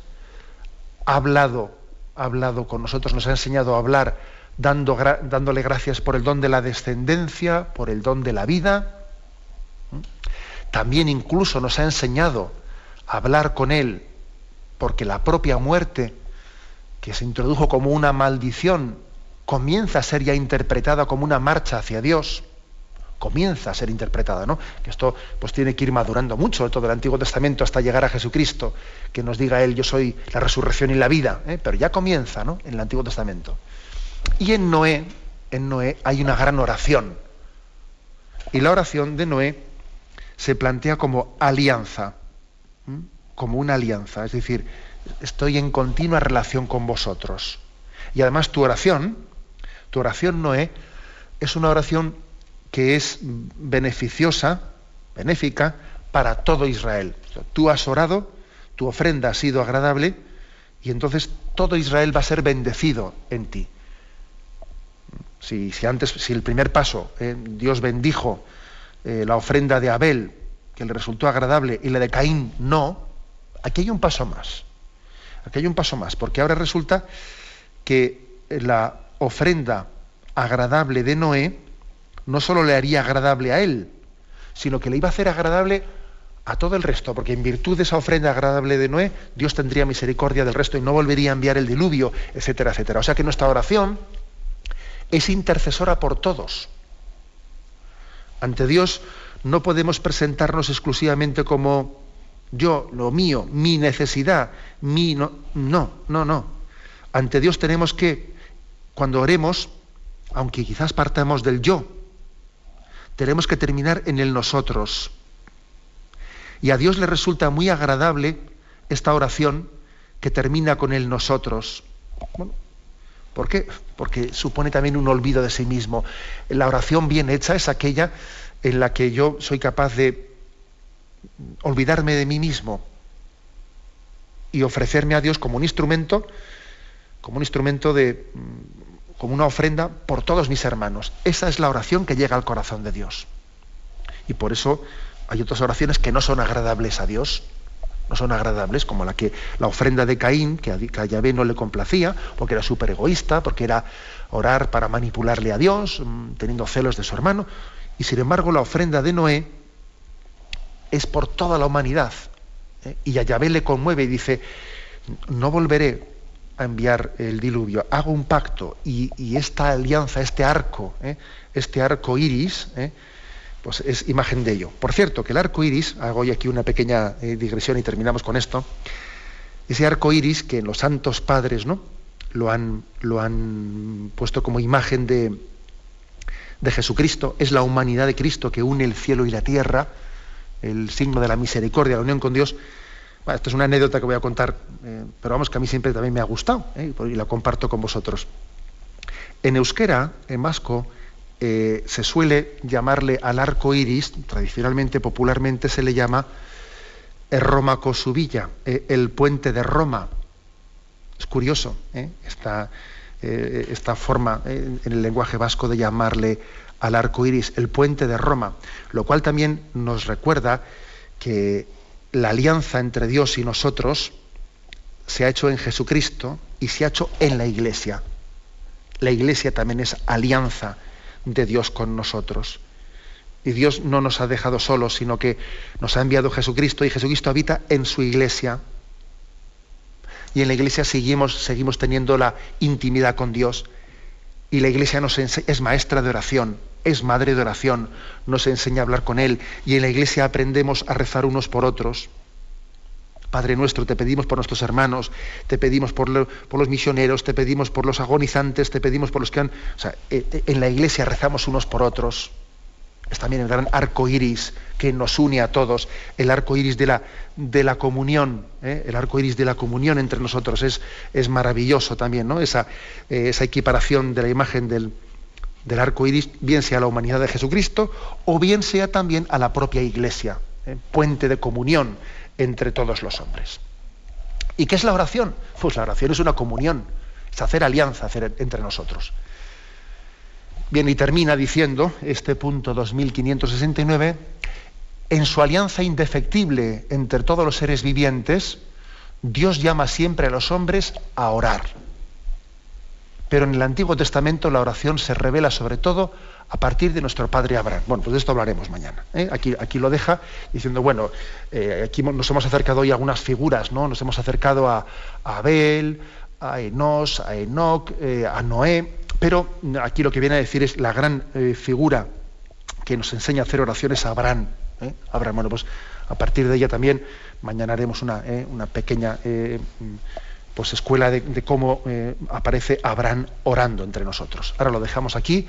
Ha hablado, ha hablado con nosotros, nos ha enseñado a hablar dando, dándole gracias por el don de la descendencia, por el don de la vida. También incluso nos ha enseñado a hablar con Él, porque la propia muerte, que se introdujo como una maldición comienza a ser ya interpretada como una marcha hacia Dios. Comienza a ser interpretada, ¿no? Que esto pues tiene que ir madurando mucho todo el Antiguo Testamento hasta llegar a Jesucristo, que nos diga Él, yo soy la resurrección y la vida, ¿eh? pero ya comienza, ¿no? En el Antiguo Testamento. Y en Noé, en Noé hay una gran oración. Y la oración de Noé se plantea como alianza, como una alianza, es decir, estoy en continua relación con vosotros. Y además tu oración, tu oración, Noé, es una oración que es beneficiosa, benéfica, para todo Israel. Tú has orado, tu ofrenda ha sido agradable, y entonces todo Israel va a ser bendecido en ti. Si, antes, si el primer paso, eh, Dios bendijo eh, la ofrenda de Abel, que le resultó agradable, y la de Caín no, aquí hay un paso más. Aquí hay un paso más, porque ahora resulta que la ofrenda agradable de Noé no solo le haría agradable a él, sino que le iba a hacer agradable a todo el resto, porque en virtud de esa ofrenda agradable de Noé, Dios tendría misericordia del resto y no volvería a enviar el diluvio, etcétera, etcétera. O sea que nuestra oración es intercesora por todos. Ante Dios no podemos presentarnos exclusivamente como yo, lo mío, mi necesidad, mi no, no, no, no. Ante Dios tenemos que cuando oremos, aunque quizás partamos del yo, tenemos que terminar en el nosotros. Y a Dios le resulta muy agradable esta oración que termina con el nosotros. ¿Por qué? Porque supone también un olvido de sí mismo. La oración bien hecha es aquella en la que yo soy capaz de olvidarme de mí mismo y ofrecerme a Dios como un instrumento, como un instrumento de, como una ofrenda por todos mis hermanos. Esa es la oración que llega al corazón de Dios. Y por eso hay otras oraciones que no son agradables a Dios no son agradables, como la que la ofrenda de Caín, que a, Yahvé no le complacía, porque era súper egoísta, porque era orar para manipularle a Dios, mm, teniendo celos de su hermano. Y sin embargo, la ofrenda de Noé es por toda la humanidad. ¿eh? Y a Yahvé le conmueve y dice, no volveré a enviar el diluvio, hago un pacto y, esta alianza, este arco, ¿eh? este arco iris, ¿eh? pues es imagen de ello. Por cierto, que el arco iris, hago hoy aquí una pequeña eh, digresión y terminamos con esto, ese arco iris que los santos padres ¿no? lo, han, lo han puesto como imagen de, de Jesucristo, es la humanidad de Cristo que une el cielo y la tierra, el signo de la misericordia, la unión con Dios. Esto es una anécdota que voy a contar, eh, pero vamos que a mí siempre también me ha gustado ¿eh? y la comparto con vosotros. En euskera, en vasco, eh, se suele llamarle al arco iris, tradicionalmente, popularmente se le llama Roma Cosubilla, eh, el puente de Roma. Es curioso esta, esta, forma en el lenguaje vasco de llamarle al arco iris, el puente de Roma, lo cual también nos recuerda que la alianza entre Dios y nosotros se ha hecho en Jesucristo y se ha hecho en la Iglesia. La Iglesia también es alianza de Dios con nosotros. Y Dios no nos ha dejado solos, sino que nos ha enviado Jesucristo y Jesucristo habita en su iglesia. Y en la iglesia seguimos, seguimos teniendo la intimidad con Dios. Y la iglesia nos es maestra de oración, es madre de oración, nos enseña a hablar con Él. Y en la iglesia aprendemos a rezar unos por otros. Padre nuestro, te pedimos por nuestros hermanos, te pedimos por, los misioneros, te pedimos por los agonizantes, te pedimos por los que han... O sea, eh, eh, en la iglesia rezamos unos por otros. Es también el gran arco iris que nos une a todos, el arco iris de la, de la comunión, ¿eh? el arco iris de la comunión entre nosotros. Es, es maravilloso también, ¿no? Esa, esa equiparación de la imagen del, del arco iris, bien sea a la humanidad de Jesucristo o bien sea también a la propia iglesia, puente de comunión entre todos los hombres. ¿Y qué es la oración? Pues la oración es una comunión, es hacer alianza entre nosotros. Bien, y termina diciendo este punto 2569, en su alianza indefectible entre todos los seres vivientes, Dios llama siempre a los hombres a orar. Pero en el Antiguo Testamento la oración se revela sobre todo a partir de nuestro padre Abraham. Bueno, pues de esto hablaremos mañana. ¿eh? Aquí, aquí lo deja diciendo, bueno, eh, aquí nos hemos acercado hoy a algunas figuras, ¿no? Nos hemos acercado a, Abel, a Enos, a Enoch, eh, a Noé, pero aquí lo que viene a decir es la gran figura que nos enseña a hacer oraciones a Abraham. Abraham, bueno, pues a partir de ella también mañana haremos una, una pequeña pues escuela de, cómo aparece Abraham orando entre nosotros. Ahora lo dejamos aquí.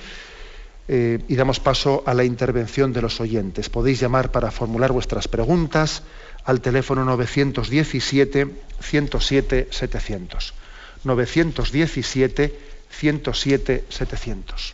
Eh, y damos paso a la intervención de los oyentes. Podéis llamar para formular vuestras preguntas al teléfono 917-107-700. 917-107-700.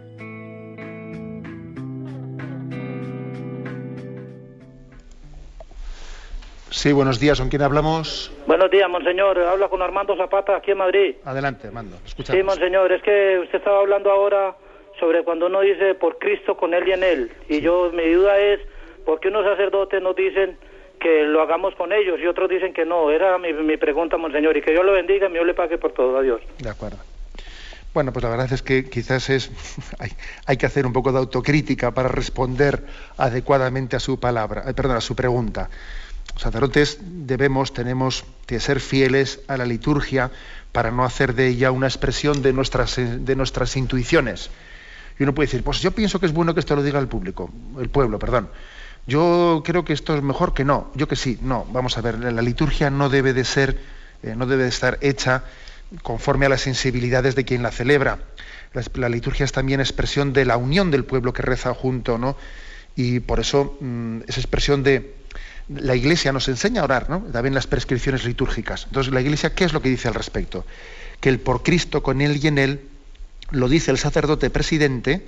Sí, buenos días. ¿Con quién hablamos? Buenos días, monseñor. Habla con Armando Zapata, aquí en Madrid. Adelante, Armando. Escuchamos. Sí, monseñor. Es que usted estaba hablando ahora sobre cuando uno dice por Cristo, con Él y en Él. Y yo, mi duda es, ¿por qué unos sacerdotes nos dicen que lo hagamos con ellos y otros dicen que no? Era mi, mi pregunta, monseñor. Y que Dios lo bendiga y yo le pague por todo. Adiós. De acuerdo. Bueno, pues la verdad es que quizás es hay, hay, que hacer un poco de autocrítica para responder adecuadamente a su palabra, eh, perdón, a su pregunta sacerdotes debemos, tenemos que ser fieles a la liturgia para no hacer de ella una expresión de nuestras, de nuestras intuiciones. Y uno puede decir, pues yo pienso que es bueno que esto lo diga el público, el pueblo, perdón. Yo creo que esto es mejor que no. Yo que sí, no. Vamos a ver, la liturgia no debe de ser, eh, no debe de estar hecha conforme a las sensibilidades de quien la celebra. La, la, liturgia es también expresión de la unión del pueblo que reza junto, ¿no? Y por eso mm, es expresión de, la Iglesia nos enseña a orar, ¿no? También las prescripciones litúrgicas. Entonces, la Iglesia, ¿qué es lo que dice al respecto? Que el por Cristo, con Él y en Él, lo dice el sacerdote presidente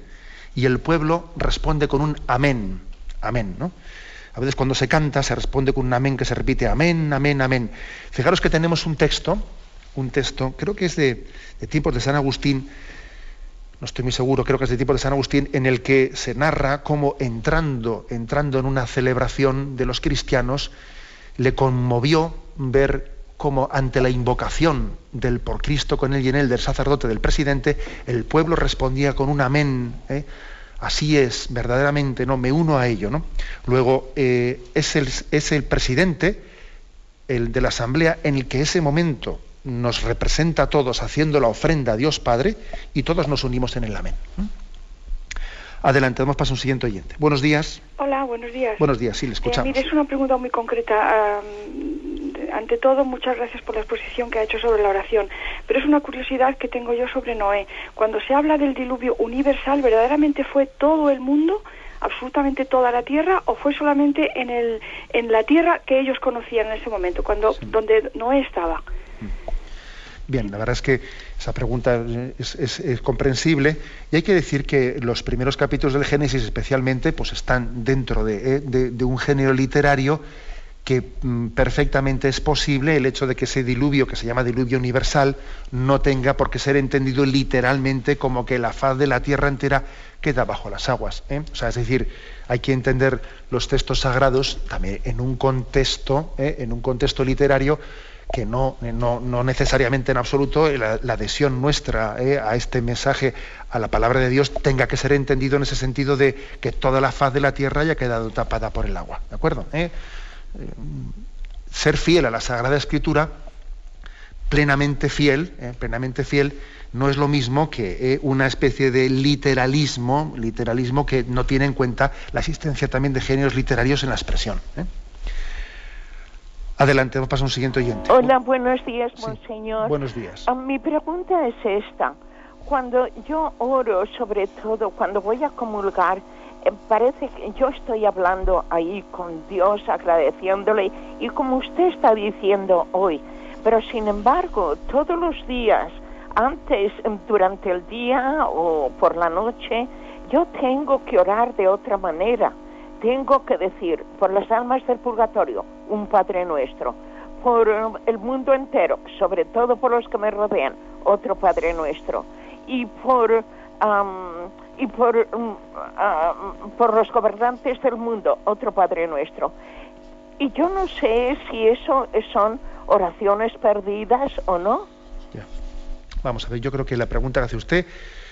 y el pueblo responde con un amén. Amén, ¿no? A veces cuando se canta se responde con un amén que se repite amén, amén, amén. Fijaros que tenemos un texto, un texto, creo que es de, de tiempos de San Agustín, no estoy muy seguro, creo que es de tipo de San Agustín, en el que se narra cómo entrando, entrando en una celebración de los cristianos, le conmovió ver cómo ante la invocación del por Cristo con él y en él del sacerdote del presidente, el pueblo respondía con un amén. ¿eh? Así es, verdaderamente, ¿no? Me uno a ello, ¿no? Luego, eh, es, el, es el presidente, el de la asamblea, en el que ese momento nos representa a todos haciendo la ofrenda a Dios Padre y todos nos unimos en el amén. ¿Mm? Adelante, vamos para un siguiente oyente. Buenos días. Hola, buenos días. Buenos días, sí, le escuchamos. Eh, mire, es una pregunta muy concreta. ante todo, muchas gracias por la exposición que ha hecho sobre la oración. Pero es una curiosidad que tengo yo sobre Noé. Cuando se habla del diluvio universal, ¿verdaderamente fue todo el mundo? absolutamente toda la tierra o fue solamente en el en la tierra que ellos conocían en ese momento cuando donde Noé estaba Bien, la verdad es que esa pregunta es, comprensible y hay que decir que los primeros capítulos del Génesis especialmente pues están dentro de, eh, un género literario que mm, perfectamente es posible el hecho de que ese diluvio, que se llama diluvio universal, no tenga por qué ser entendido literalmente como que la faz de la tierra entera queda bajo las aguas. ¿eh? O sea, es decir, hay que entender los textos sagrados también en un contexto, ¿eh? en un contexto literario que no, no, necesariamente en absoluto la, adhesión nuestra eh, a este mensaje, a la palabra de Dios, tenga que ser entendido en ese sentido de que toda la faz de la tierra haya quedado tapada por el agua. ¿De acuerdo? Eh, eh, ser fiel a la Sagrada Escritura, plenamente fiel, plenamente fiel, no es lo mismo que una especie de literalismo, literalismo que no tiene en cuenta la existencia también de géneros literarios en la expresión. Adelante, vamos a un siguiente oyente. Hola, buenos días, monseñor. buenos días. Ah, mi pregunta es esta. Cuando yo oro, sobre todo cuando voy a comulgar, eh, parece que yo estoy hablando ahí con Dios, agradeciéndole, y como usted está diciendo hoy, pero sin embargo, todos los días, antes, durante el día o por la noche, yo tengo que orar de otra manera tengo que decir por las almas del purgatorio, un Padre nuestro, por el mundo entero, sobre todo por los que me rodean, otro Padre nuestro, y por y por por los gobernantes del mundo, otro Padre nuestro. Y yo no sé si eso son oraciones perdidas o no. Vamos a ver, yo creo que la pregunta que hace usted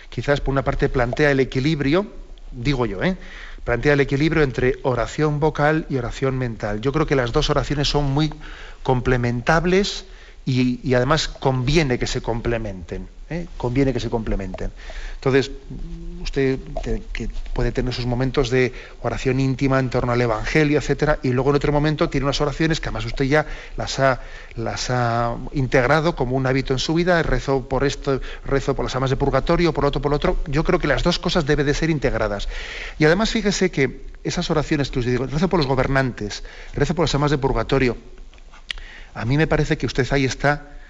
quizás por una parte plantea el equilibrio, digo yo, ¿eh? Plantea el equilibrio entre oración vocal y oración mental. Yo creo que las dos oraciones son muy complementables y, además conviene que se complementen. ¿Eh? Conviene que se complementen. Entonces, usted puede tener sus momentos de oración íntima en torno al Evangelio, etcétera, y luego en otro momento tiene unas oraciones que además usted ya las ha, las ha integrado como un hábito en su vida, rezo por esto, rezo por las almas de purgatorio, por otro, por otro. Yo creo que las dos cosas deben de ser integradas. Y además fíjese que esas oraciones que usted dice, rezo por los gobernantes, rezo por las almas de purgatorio, a mí me parece que usted ahí está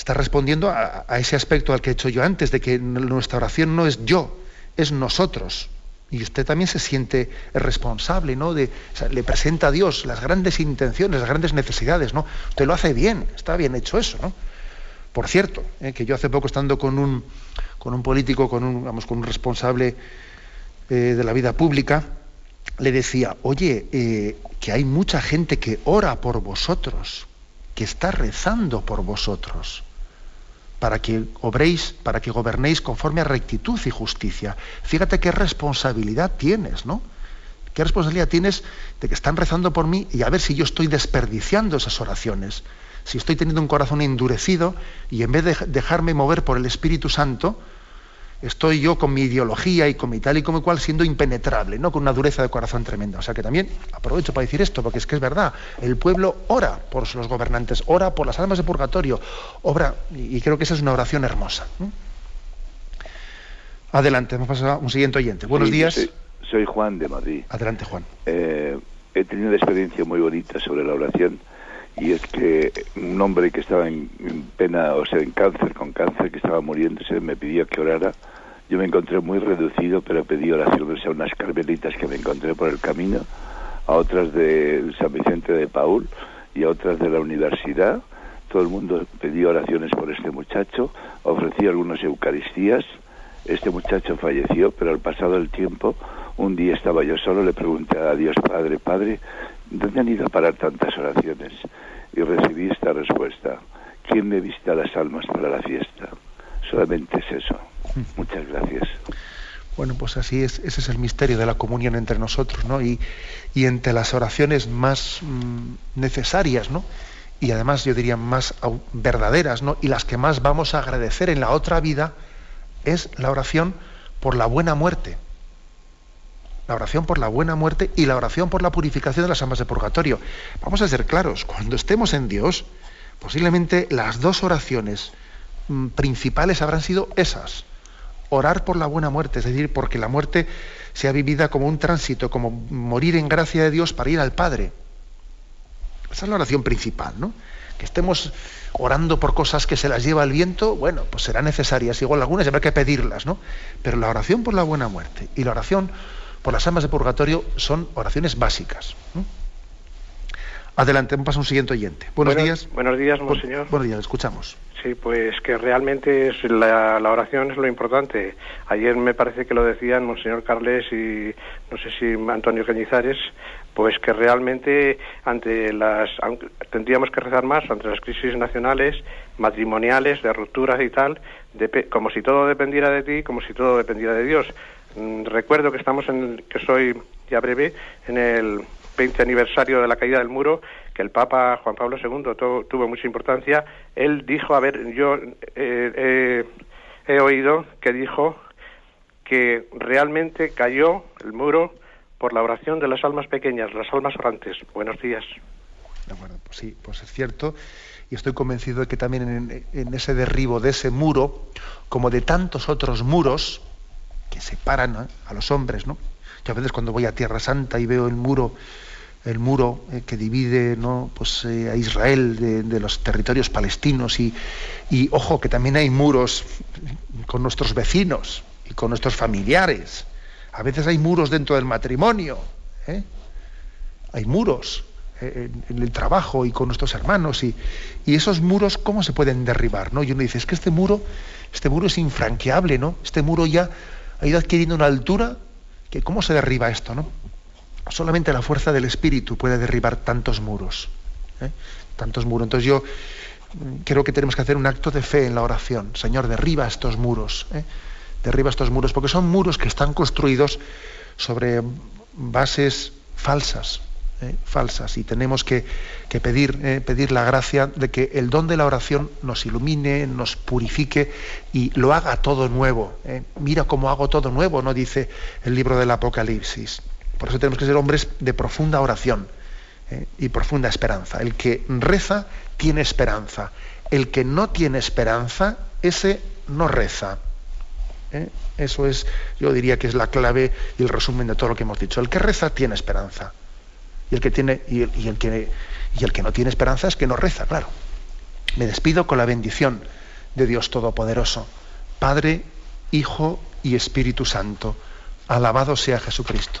está respondiendo a, ese aspecto al que he hecho yo antes, de que nuestra oración no es yo, es nosotros. Y usted también se siente responsable, ¿no? Le presenta a Dios las grandes intenciones, las grandes necesidades, ¿no? Usted lo hace bien, está bien hecho eso, ¿no? Por cierto, ¿eh? que yo hace poco estando con un, con un político, con un, vamos, con un responsable eh, de la vida pública, le decía, oye, eh, que hay mucha gente que ora por vosotros, que está rezando por vosotros para que obréis, para que gobernéis conforme a rectitud y justicia. Fíjate qué responsabilidad tienes, ¿no? ¿Qué responsabilidad tienes de que están rezando por mí y a ver si yo estoy desperdiciando esas oraciones? Si estoy teniendo un corazón endurecido y en vez de dejarme mover por el Espíritu Santo, estoy yo con mi ideología y con mi tal y como cual siendo impenetrable, ¿no? Con una dureza de corazón tremenda. O sea que también aprovecho para decir esto, porque es que es verdad, el pueblo ora por los gobernantes, ora por las almas de purgatorio, obra, y creo que esa es una oración hermosa. Adelante, vamos a pasar a un siguiente oyente. Buenos días. Soy, Juan de Madrid. Adelante, Juan. Eh, he tenido una experiencia muy bonita sobre la oración y es que un hombre que estaba en, pena, o sea, en cáncer, con cáncer, que estaba muriéndose, me pidió que orara. Yo me encontré muy reducido, pero pedí oraciones a unas carmelitas que me encontré por el camino, a otras de San Vicente de Paul y a otras de la universidad. Todo el mundo pidió oraciones por este muchacho, ofrecí algunas eucaristías. Este muchacho falleció, pero al pasado el tiempo, un día estaba yo solo, le pregunté a Dios Padre, Padre, ¿dónde han ido a parar tantas oraciones? y recibí esta respuesta. ¿Quién me vista las almas para la fiesta? Solamente es eso. Muchas gracias. Bueno, pues así es, ese es el misterio de la comunión entre nosotros, ¿no? Y, y entre las oraciones más mm, necesarias, ¿no? Y además yo diría más verdaderas, ¿no? Y las que más vamos a agradecer en la otra vida es la oración por la buena muerte la oración por la buena muerte y la oración por la purificación de las almas de purgatorio. Vamos a ser claros, cuando estemos en Dios, posiblemente las dos oraciones mm, principales habrán sido esas. Orar por la buena muerte, es decir, porque la muerte sea vivida como un tránsito, como morir en gracia de Dios para ir al Padre. Esa es la oración principal, ¿no? Que estemos orando por cosas que se las lleva el viento, bueno, pues serán necesarias, igual algunas habrá que pedirlas, ¿no? Pero la oración por la buena muerte y la oración por las almas de purgatorio son oraciones básicas. Adelante, vamos a un siguiente oyente. Buenos, días. Buenos días, monseñor. buenos días, escuchamos. Sí, pues que realmente es la, oración es lo importante. Ayer me parece que lo decían Monseñor Carles y no sé si Antonio Cañizares, pues que realmente ante las tendríamos que rezar más ante las crisis nacionales, matrimoniales, de rupturas y tal, como si todo dependiera de ti, como si todo dependiera de Dios. Mm, recuerdo que estamos en, que soy ya breve, en el 20 aniversario de la caída del muro, que el Papa Juan Pablo II tuvo mucha importancia. Él dijo, a ver, yo eh, he oído que dijo que realmente cayó el muro por la oración de las almas pequeñas, las almas orantes. Buenos días. De acuerdo, pues sí, pues es cierto. Y estoy convencido de que también en, en ese derribo de ese muro, como de tantos otros muros, que separan a los hombres, ¿no? Yo a veces cuando voy a Tierra Santa y veo el muro, el muro eh, que divide ¿no? pues, eh, a Israel de, los territorios palestinos y, ojo que también hay muros con nuestros vecinos y con nuestros familiares. A veces hay muros dentro del matrimonio, ¿eh? hay muros en, el trabajo y con nuestros hermanos y, y, esos muros cómo se pueden derribar, ¿no? Y uno dice es que este muro, este muro es infranqueable, ¿no? Este muro ya ha ido adquiriendo una altura que cómo se derriba esto, ¿no? Solamente la fuerza del espíritu puede derribar tantos muros. ¿eh? Tantos muros. Entonces yo mm, creo que tenemos que hacer un acto de fe en la oración. Señor, derriba estos muros. ¿eh? Derriba estos muros, porque son muros que están construidos sobre bases falsas, ¿eh? falsas y tenemos que, pedir, ¿eh? pedir la gracia de que el don de la oración nos ilumine, nos purifique y lo haga todo nuevo. ¿eh? Mira cómo hago todo nuevo, no dice el libro del Apocalipsis. Por eso tenemos que ser hombres de profunda oración y profunda esperanza. El que reza tiene esperanza. El que no tiene esperanza, ese no reza. Eso es, yo diría que es la clave y el resumen de todo lo que hemos dicho. El que reza tiene esperanza. Y el que, tiene, y el, que, y el que no tiene esperanza es que no reza, claro. Me despido con la bendición de Dios Todopoderoso, Padre, Hijo y Espíritu Santo. Alabado sea Jesucristo.